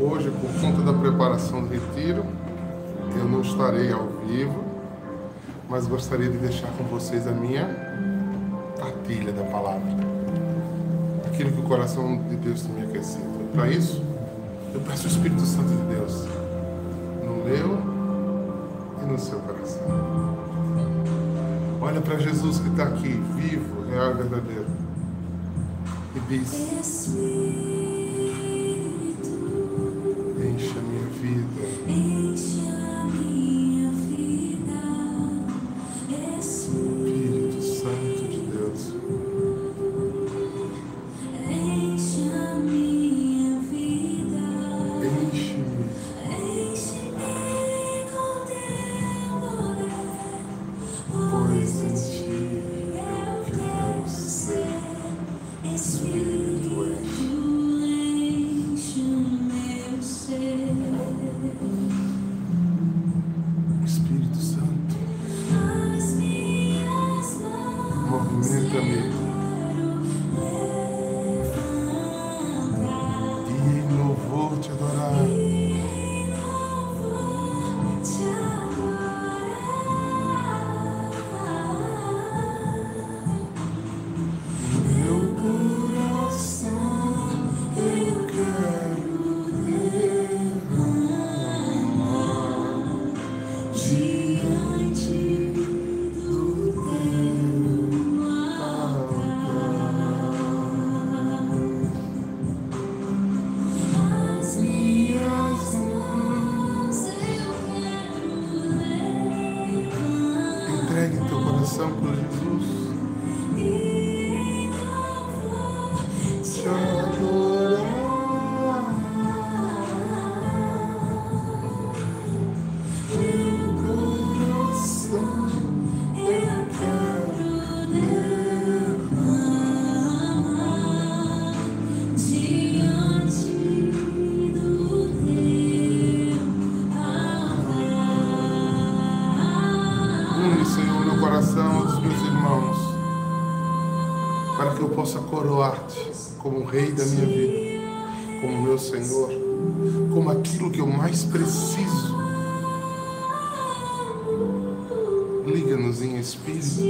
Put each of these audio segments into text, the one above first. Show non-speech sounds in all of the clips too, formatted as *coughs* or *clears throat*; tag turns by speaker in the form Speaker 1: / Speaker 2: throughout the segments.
Speaker 1: Hoje, por conta da preparação do retiro, eu não estarei ao vivo, mas gostaria de deixar com vocês a minha partilha da palavra. Aquilo que o coração de Deus tem me aquecido. Para isso, eu peço o Espírito Santo de Deus no meu e no seu coração. Olha para Jesus que está aqui, vivo, real e verdadeiro. E diz: coração para Jesus. Mais preciso. Liga-nos em espírito,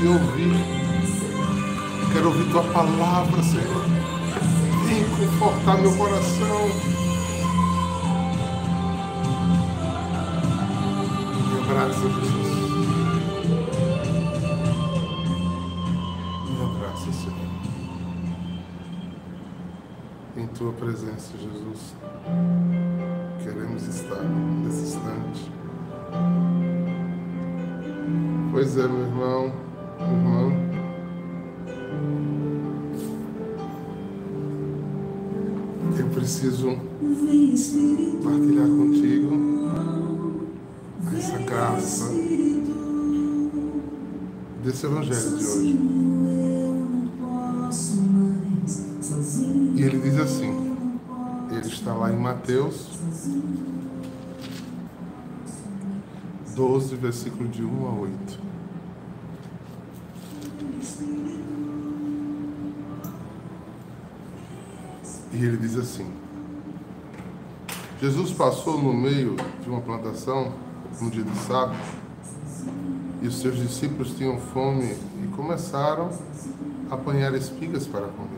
Speaker 1: Quero te ouvir. Quero ouvir tua palavra, Senhor. Vem confortar meu coração. Me abraça, Jesus. Me abraça, Senhor. Em tua presença, Jesus. Queremos estar nesse instante. Pois é, meu irmão, minha irmã. preciso partilhar contigo essa graça desse evangelho de hoje. E ele diz assim: ele está lá em Mateus 12, versículo de 1 a 8. E ele diz assim: Jesus passou no meio de uma plantação no dia de sábado e os seus discípulos tinham fome e começaram a apanhar espigas para comer.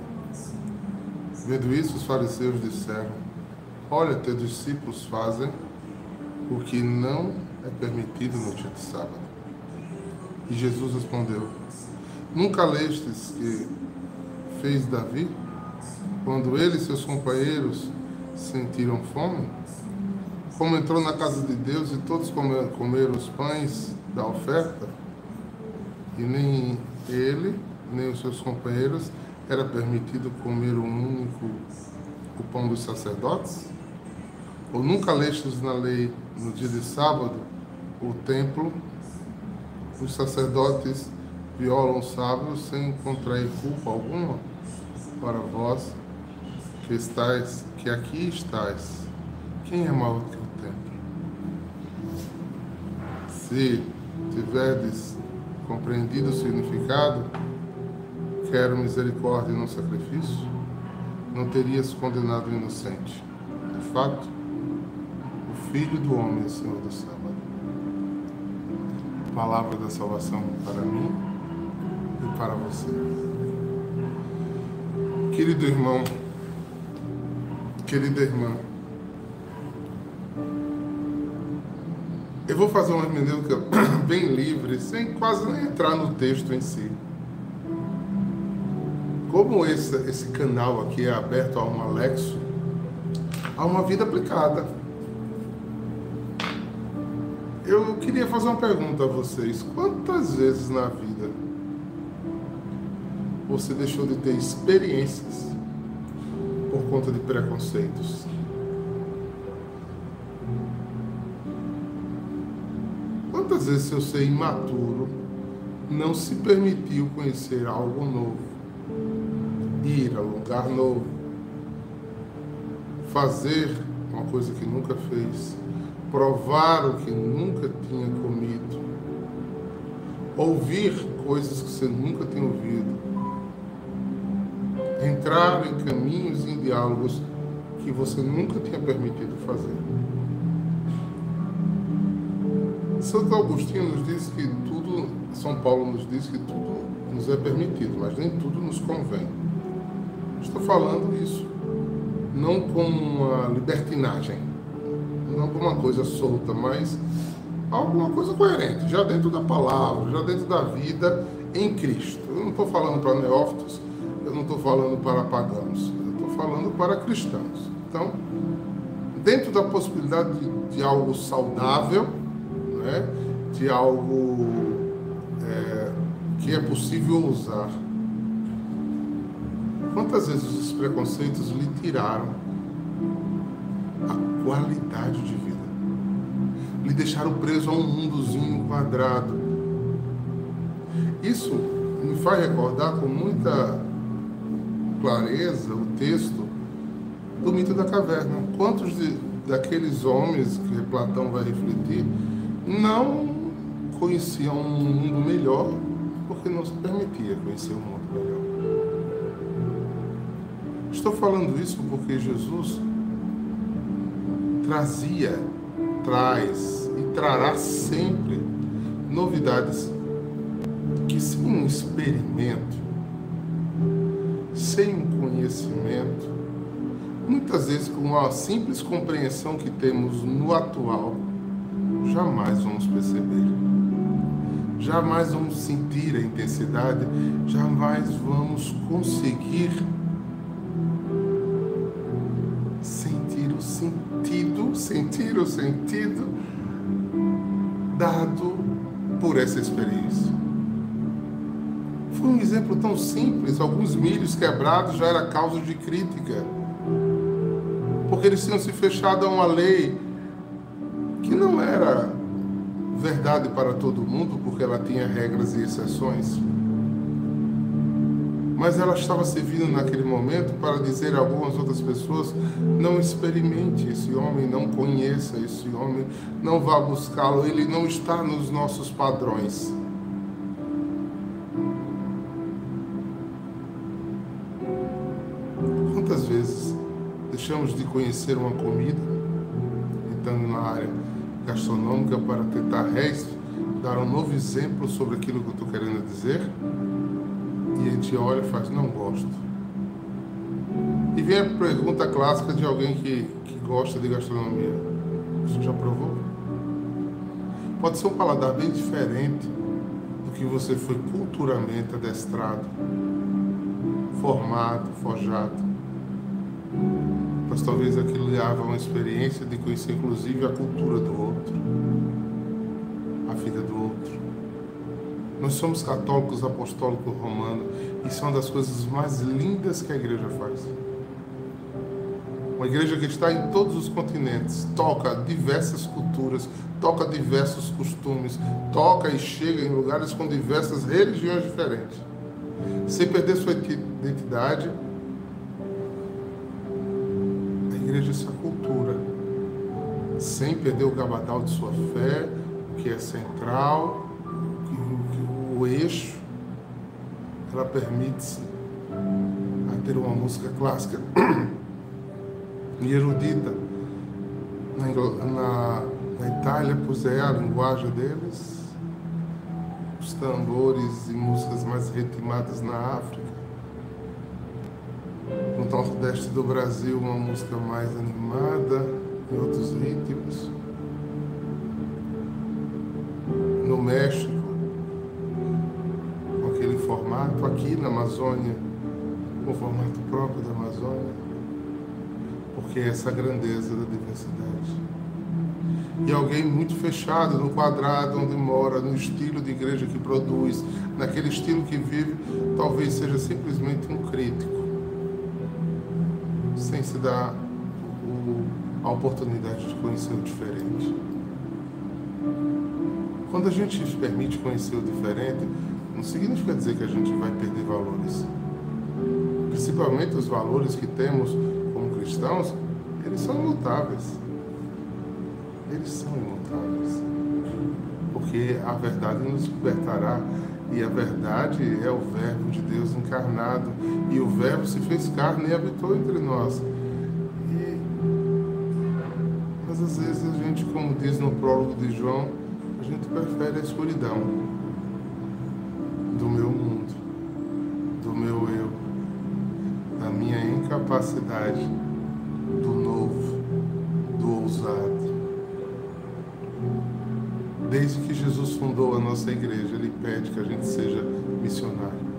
Speaker 1: Vendo isso, os fariseus disseram: Olha, teus discípulos fazem o que não é permitido no dia de sábado. E Jesus respondeu: Nunca lestes que fez Davi quando ele e seus companheiros sentiram fome? Como entrou na casa de Deus e todos comeram, os pães da oferta? E nem ele, nem os seus companheiros era permitido comer o único o pão dos sacerdotes? Ou nunca lestes na lei, no dia de sábado, o templo, os sacerdotes violam o sábado sem contrair culpa alguma? Para vós que estais, que aqui estais, quem é maior que o templo? Se tiverdes compreendido o significado, quero misericórdia não sacrifício, não terias condenado o inocente. De fato, o Filho do Homem é Senhor do sábado. Palavra da salvação para mim e para você. Querido irmão, querida irmã, eu vou fazer uma hermenêutica *coughs* bem livre, sem quase nem entrar no texto em si. Como esse, esse canal aqui é aberto a um Alexo, a uma vida aplicada. Eu queria fazer uma pergunta a vocês. Quantas vezes na vida você deixou de ter experiências por conta de preconceitos? Quantas vezes seu ser imaturo não se permitiu conhecer algo novo, ir a um lugar novo, fazer uma coisa que nunca fez, provar o que nunca tinha comido, ouvir coisas que você nunca tinha ouvido, entrar em caminhos e em diálogos que você nunca tinha permitido fazer. Santo Agostinho nos diz que tudo, São Paulo nos diz que tudo nos é permitido, mas nem tudo nos convém. Estou falando isso não como uma libertinagem, não como uma coisa solta, mas alguma coisa coerente, já dentro da palavra, já dentro da vida em Cristo. Eu não estou falando para neófitos, eu não estou falando para pagãos, eu estou falando para cristãos. Então, dentro da possibilidade de, de algo saudável, né, de algo é, que é possível usar. Quantas vezes os preconceitos lhe tiraram a qualidade de vida? Lhe deixaram preso a um mundozinho quadrado. Isso me faz recordar com muita clareza o texto do mito da caverna. Quantos de, daqueles homens que Platão vai refletir não conheciam um mundo melhor porque não se permitia conhecer um mundo melhor? Estou falando isso porque Jesus trazia, traz e trará sempre novidades que sem um experimento, sem um conhecimento, muitas vezes com a simples compreensão que temos no atual, jamais vamos perceber. Jamais vamos sentir a intensidade, jamais vamos conseguir sentir o sentido, sentir o sentido dado por essa experiência. Exemplo tão simples, alguns milhos quebrados já era causa de crítica. porque eles tinham se fechado a uma lei que não era verdade para todo mundo, porque ela tinha regras e exceções. Mas ela estava servindo naquele momento para dizer a algumas outras pessoas: não experimente esse homem, não conheça esse homem, não vá buscá-lo, ele não está nos nossos padrões. Deixamos de conhecer uma comida, entrando na área gastronômica para tentar dar um novo exemplo sobre aquilo que eu estou querendo dizer? E a gente olha e faz, não gosto. E vem a pergunta clássica de alguém que, que gosta de gastronomia. Você já provou? Pode ser um paladar bem diferente do que você foi culturalmente adestrado, formado, forjado. Mas talvez aquilo lhe haja uma experiência de conhecer inclusive a cultura do outro, a vida do outro. Nós somos católicos apostólicos romanos e são das coisas mais lindas que a igreja faz. Uma igreja que está em todos os continentes, toca diversas culturas, toca diversos costumes, toca e chega em lugares com diversas religiões diferentes, sem perder sua identidade. Igreja essa cultura, sem perder o gabadal de sua fé, o que é central, que o eixo, ela permite-se a ter uma música clássica e erudita. Na, na, na Itália, pois é a linguagem deles, os tambores e músicas mais ritmadas na África. No nordeste do Brasil, uma música mais animada, em outros ritmos. No México, com aquele formato, aqui na Amazônia, com o formato próprio da Amazônia, porque é essa grandeza da diversidade. E alguém muito fechado no quadrado onde mora, no estilo de igreja que produz, naquele estilo que vive, talvez seja simplesmente um crítico, sem se dar o- a oportunidade de conhecer o diferente. Quando a gente se permite conhecer o diferente, não significa dizer que a gente vai perder valores. Principalmente os valores que temos como cristãos, eles são imutáveis. Eles são imutáveis. Porque a verdade nos libertará. E a verdade é o Verbo de Deus encarnado. E o Verbo se fez carne e habitou entre nós. E... Mas às vezes a gente, como diz no prólogo de João, a gente prefere a escuridão do meu mundo, do meu eu, da minha incapacidade, do novo, do ousado. Desde fundou a nossa igreja, Ele pede que a gente seja missionário.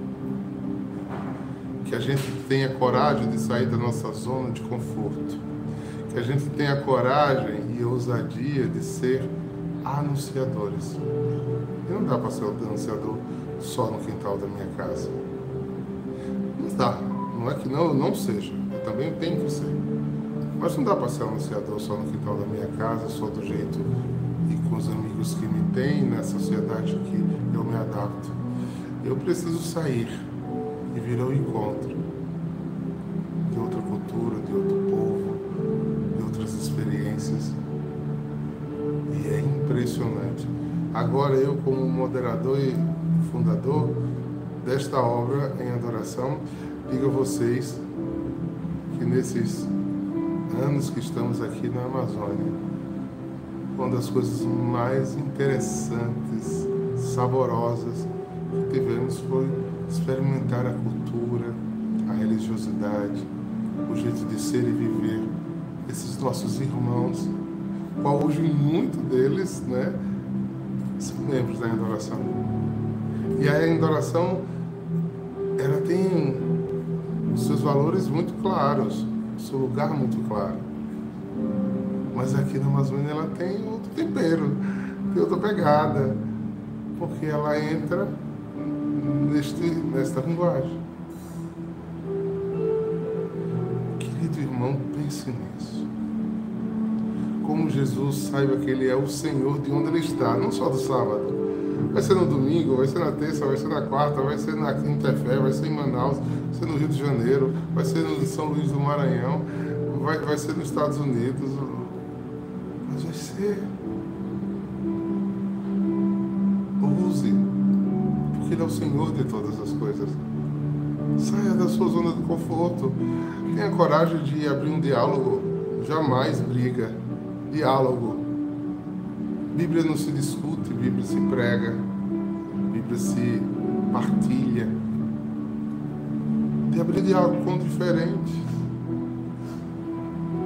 Speaker 1: Que a gente tenha coragem de sair da nossa zona de conforto. Que a gente tenha coragem e ousadia de ser anunciadores. E não dá para ser anunciador só no quintal da minha casa. Não dá. Não é que não, não seja. Eu também tenho que ser. Mas não dá para ser anunciador só no quintal da minha casa, só do jeito com os amigos que me têm, na sociedade que eu me adapto. Eu preciso sair e vir ao encontro de outra cultura, de outro povo, de outras experiências. E é impressionante. Agora eu, como moderador e fundador desta obra em adoração, digo a vocês que nesses anos que estamos aqui na Amazônia, uma das coisas mais interessantes, saborosas que tivemos foi experimentar a cultura, a religiosidade, o jeito de ser e viver esses nossos irmãos, qual hoje muito deles, né, são membros da adoração. E a adoração, ela tem os seus valores muito claros, o seu lugar muito claro. Mas aqui na Amazônia ela tem outro tempero, tem outra pegada, porque ela entra neste, nesta linguagem. Querido irmão, pense nisso. Como Jesus saiba que Ele é o Senhor de onde Ele está, não só do sábado. Vai ser no domingo, vai ser na terça, vai ser na quarta, vai ser na quinta-feira, vai ser em Manaus, vai ser no Rio de Janeiro, vai ser no São Luís do Maranhão, vai, vai ser nos Estados Unidos. Ser. Ouse, porque Ele é o Senhor de todas as coisas. Saia da sua zona de conforto. Tenha coragem de abrir um diálogo. Jamais briga. Diálogo. Bíblia não se discute, Bíblia se prega, Bíblia se partilha. De abrir diálogo com diferentes.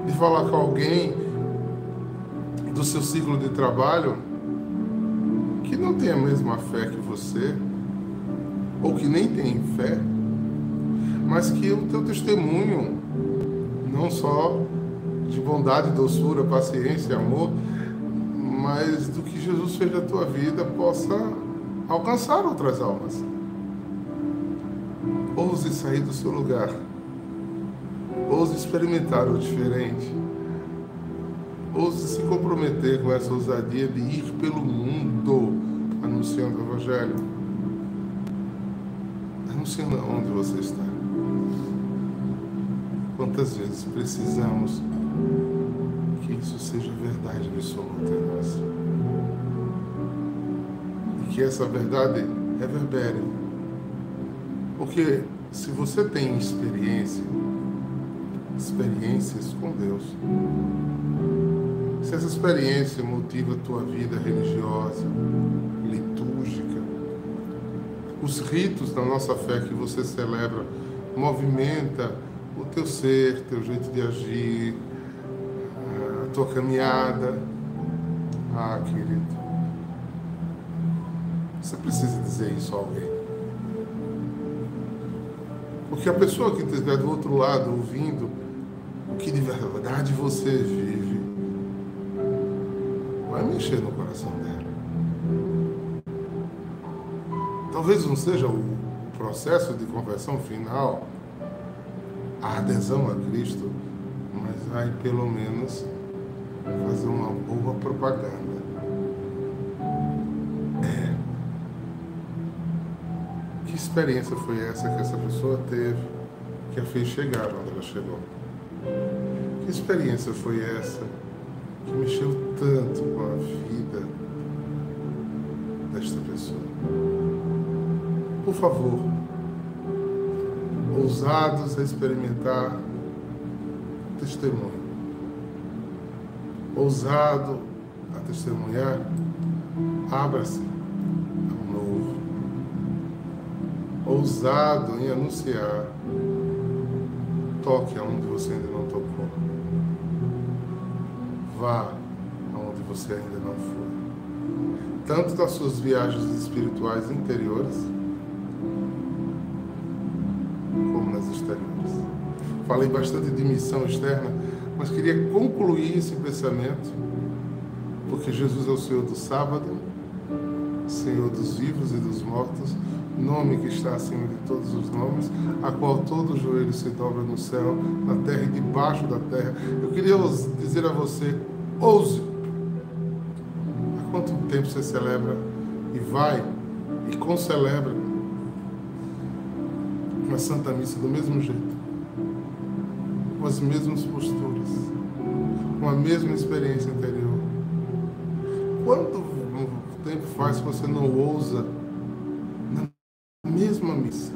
Speaker 1: De falar com alguém do seu ciclo de trabalho que não tem a mesma fé que você, ou que nem tem fé, mas que o teu testemunho, não só de bondade, doçura, paciência, amor, mas do que Jesus fez na tua vida possa alcançar outras almas. Ouse sair do seu lugar. Ouse experimentar o diferente. Ouse se comprometer com essa ousadia de ir pelo mundo anunciando o Evangelho. Anunciando onde você está. Quantas vezes precisamos que isso seja verdade absoluta em nós? E que essa verdade reverbere. Porque se você tem experiência, experiências com Deus, se essa experiência motiva a tua vida religiosa, litúrgica, os ritos da nossa fé que você celebra movimenta o teu ser, teu jeito de agir, a tua caminhada. Ah, querido, você precisa dizer isso a alguém. Porque a pessoa que estiver do outro lado ouvindo o que de verdade você vive, vai mexer no coração dela. Talvez não seja o processo de conversão final, a adesão a Cristo, mas vai pelo menos fazer uma boa propaganda. É. Que experiência foi essa que essa pessoa teve que a fez chegar onde ela chegou? Que experiência foi essa que mexeu tanto com a vida desta pessoa? Por favor, ousados a experimentar testemunho. Ousado a testemunhar, abra-se ao novo. Ousado em anunciar, toque aonde você ainda não tocou. Vá aonde você ainda não foi. Tanto das suas viagens espirituais interiores, como nas exteriores. Falei bastante de missão externa, mas queria concluir esse pensamento, porque Jesus é o Senhor do sábado, Senhor dos vivos e dos mortos, nome que está acima de todos os nomes, a qual todo joelho se dobra no céu, na terra e debaixo da terra. Eu queria dizer a você, ouse. Há quanto tempo você celebra e vai e concelebra uma Santa Missa do mesmo jeito, com as mesmas posturas, com a mesma experiência interior? Quanto tempo faz que você não ousa, na mesma missa,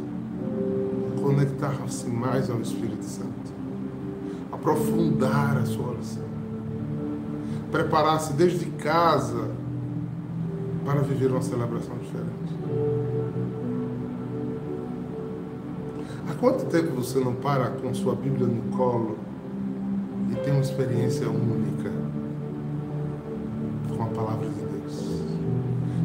Speaker 1: conectar-se mais ao Espírito Santo, aprofundar a sua oração, preparar-se desde casa para viver uma celebração diferente? Há quanto tempo você não para com sua Bíblia no colo e tem uma experiência única com a palavra de Deus?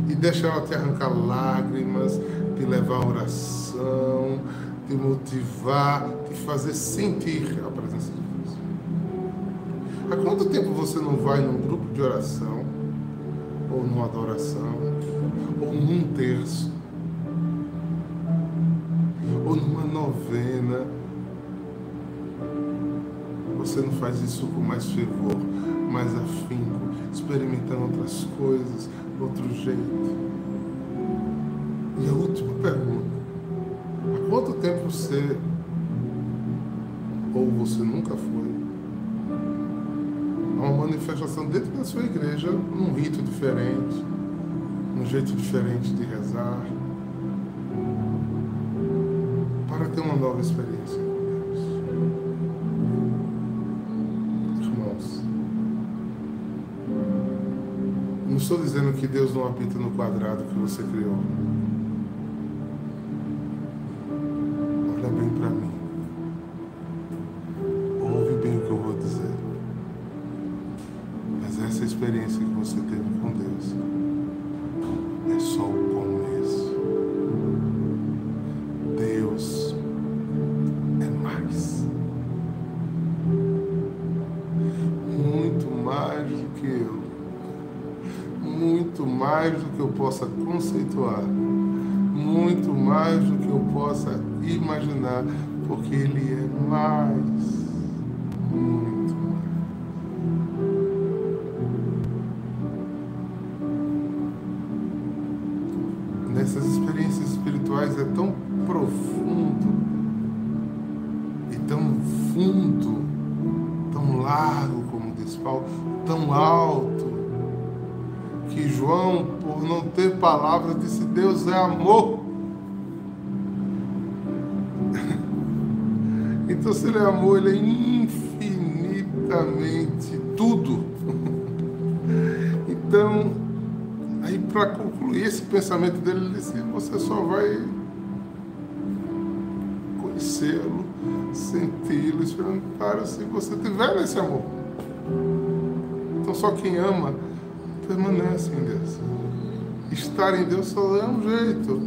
Speaker 1: E deixa ela te arrancar lágrimas, te levar à oração, te motivar, te fazer sentir a presença de Deus. Quanto tempo você não vai num grupo de oração, ou numa adoração, ou num terço, ou numa novena, você não faz isso com mais fervor, mais afinco, experimentando outras coisas, outro jeito? E a última pergunta: há quanto tempo você ou você nunca foi uma manifestação dentro da sua igreja, num rito diferente, num jeito diferente de rezar, para ter uma nova experiência com Deus? Irmãos, não estou dizendo que Deus não habita no quadrado que você criou. Conceituar. Muito mais do que eu possa imaginar. Porque Ele é mais. Muito mais. nessas experiências espirituais é tão profundo e tão fundo, tão largo, como diz Paulo, tão alto, que João, por não ter palavras, disse: Deus é amor. *laughs* Então, se ele é amor, ele é infinitamente tudo. *laughs* Então, Aí, para concluir esse pensamento dele, ele disse: Você só vai conhecê-lo, senti-lo, experimentar se você tiver nesse amor. Então, só quem ama permanece em Deus. Estar em Deus só é um jeito.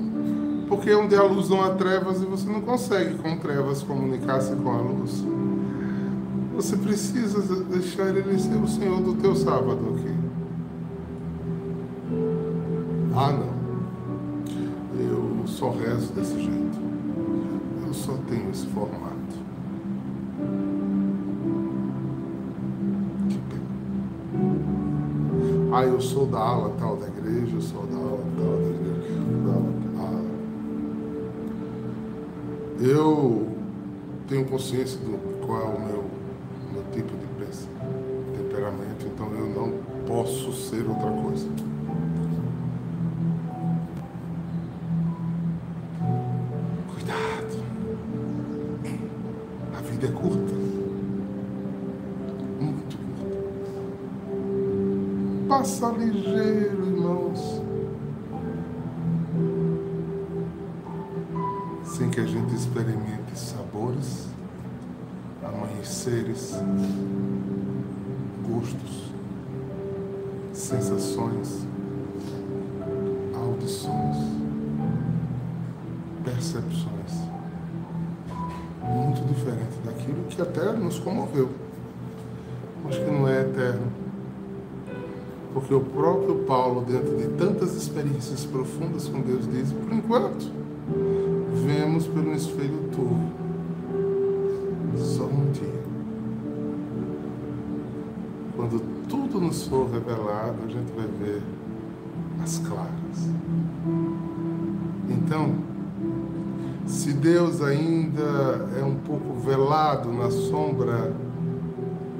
Speaker 1: Porque onde a luz não há trevas e você não consegue com trevas comunicar-se com a luz. Você precisa deixar ele ser o Senhor do teu sábado aqui. Ah, não. Eu só rezo desse jeito. Eu só tenho esse formato. Que pena. Ah, eu sou da ala tal da igreja, eu sou da Eu tenho consciência do qual é o meu, meu tipo de pens- temperamento, então eu não posso ser outra coisa. Cuidado. A vida é curta. Muito curta. Passa ligeiro, irmãos. Que a gente experimente sabores, amanheceres, gostos, sensações, audições percepções muito diferente daquilo que até nos comoveu, mas que não é eterno. Porque o próprio Paulo, dentro de tantas experiências profundas com Deus, diz: por enquanto, vemos pelo espelho turvo, só um dia. Quando tudo nos for revelado, a gente vai ver as claras. Então, se Deus ainda é um pouco velado na sombra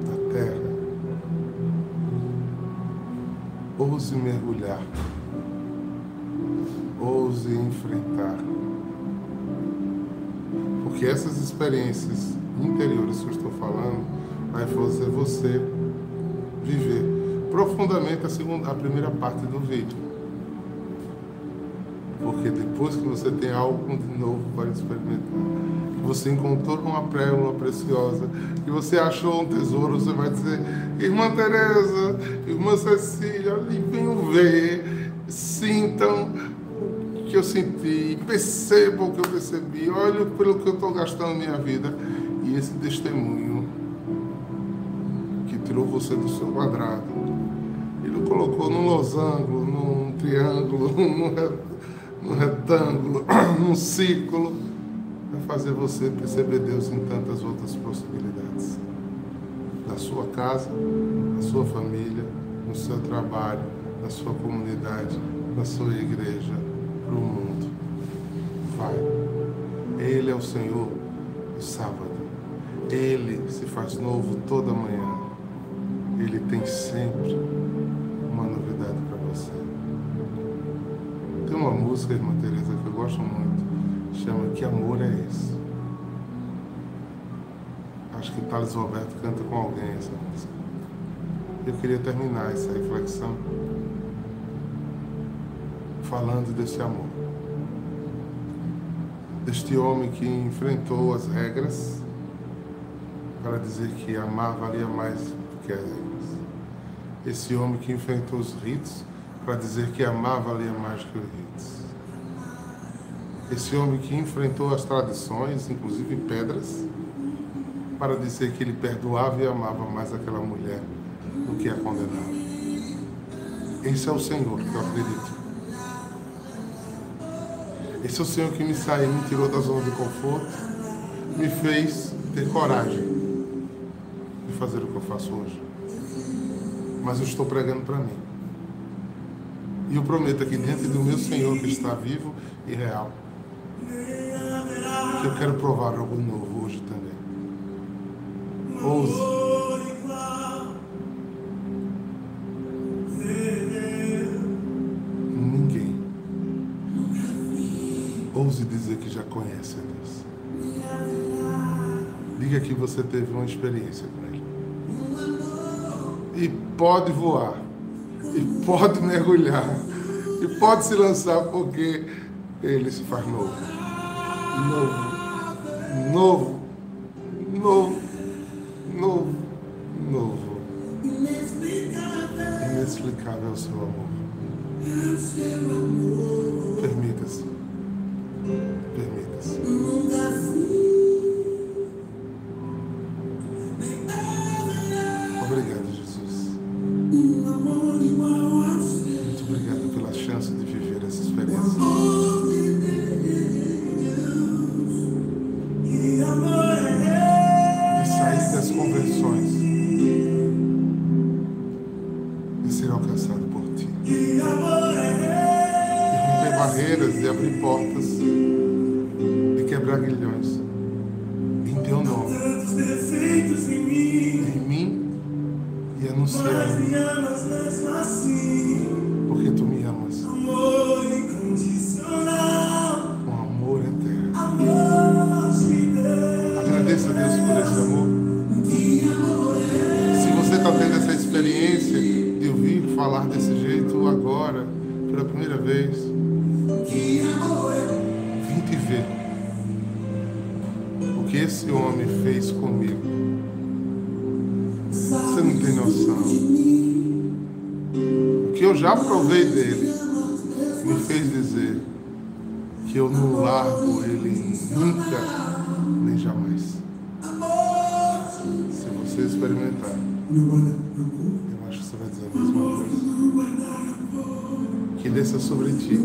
Speaker 1: da terra, ouse mergulhar, ouse enfrentar. Porque essas experiências interiores que eu estou falando vai fazer você viver profundamente a, segunda, a primeira parte do vídeo. Porque depois que você tem algo de novo para experimentar, que você encontrou uma pérola preciosa, que você achou um tesouro, você vai dizer, irmã Teresa, irmã Cecília, olhem, venham ver, sintam o que eu senti, percebam o que eu percebi, olhem pelo que eu estou gastando minha vida. E esse testemunho que tirou você do seu quadrado, ele colocou num losango, num triângulo, *laughs* num re- num retângulo, *clears throat* num círculo, para fazer você perceber Deus em tantas outras possibilidades. na sua casa, na sua família, no seu trabalho, na sua comunidade, na sua igreja, para o mundo. Vai. Ele é o Senhor do sábado. Ele se faz novo toda manhã. Ele tem sempre uma novidade para você. Tem uma música, irmã Teresa, que eu gosto muito, chama Que Amor é Esse? Acho que Thales Roberto canta com alguém essa música. Eu queria terminar essa reflexão falando desse amor. Deste homem que enfrentou as regras para dizer que amar valia mais do que as regras. Esse homem que enfrentou os ritos para dizer que amar valia mais do que os ritos. Esse homem que enfrentou as tradições, inclusive pedras, para dizer que ele perdoava e amava mais aquela mulher do que a condenava. Esse é o Senhor que eu acredito. Esse é o Senhor que me saiu, me tirou da zona de conforto, me fez ter coragem de fazer o que eu faço hoje. Mas eu estou pregando para mim. E eu prometo aqui diante do meu Senhor que está vivo e real, que eu quero provar algo novo hoje também. Ouse. Ouse dizer que já conhece a Deus. Diga que você teve uma experiência com Ele. E pode voar. E pode mergulhar. E pode se lançar porque Ele se faz novo. Novo. Novo. Novo. Ser alcançado por ti. De romper barreiras, de abrir portas. De quebrar grilhões. Em teu nome. Em mim e anunciar. Porque tu me amas. Com já provei dele me fez dizer que eu não largo ele nunca, nem jamais. Se você experimentar, eu acho que você vai dizer a mesma coisa. Que desça sobre ti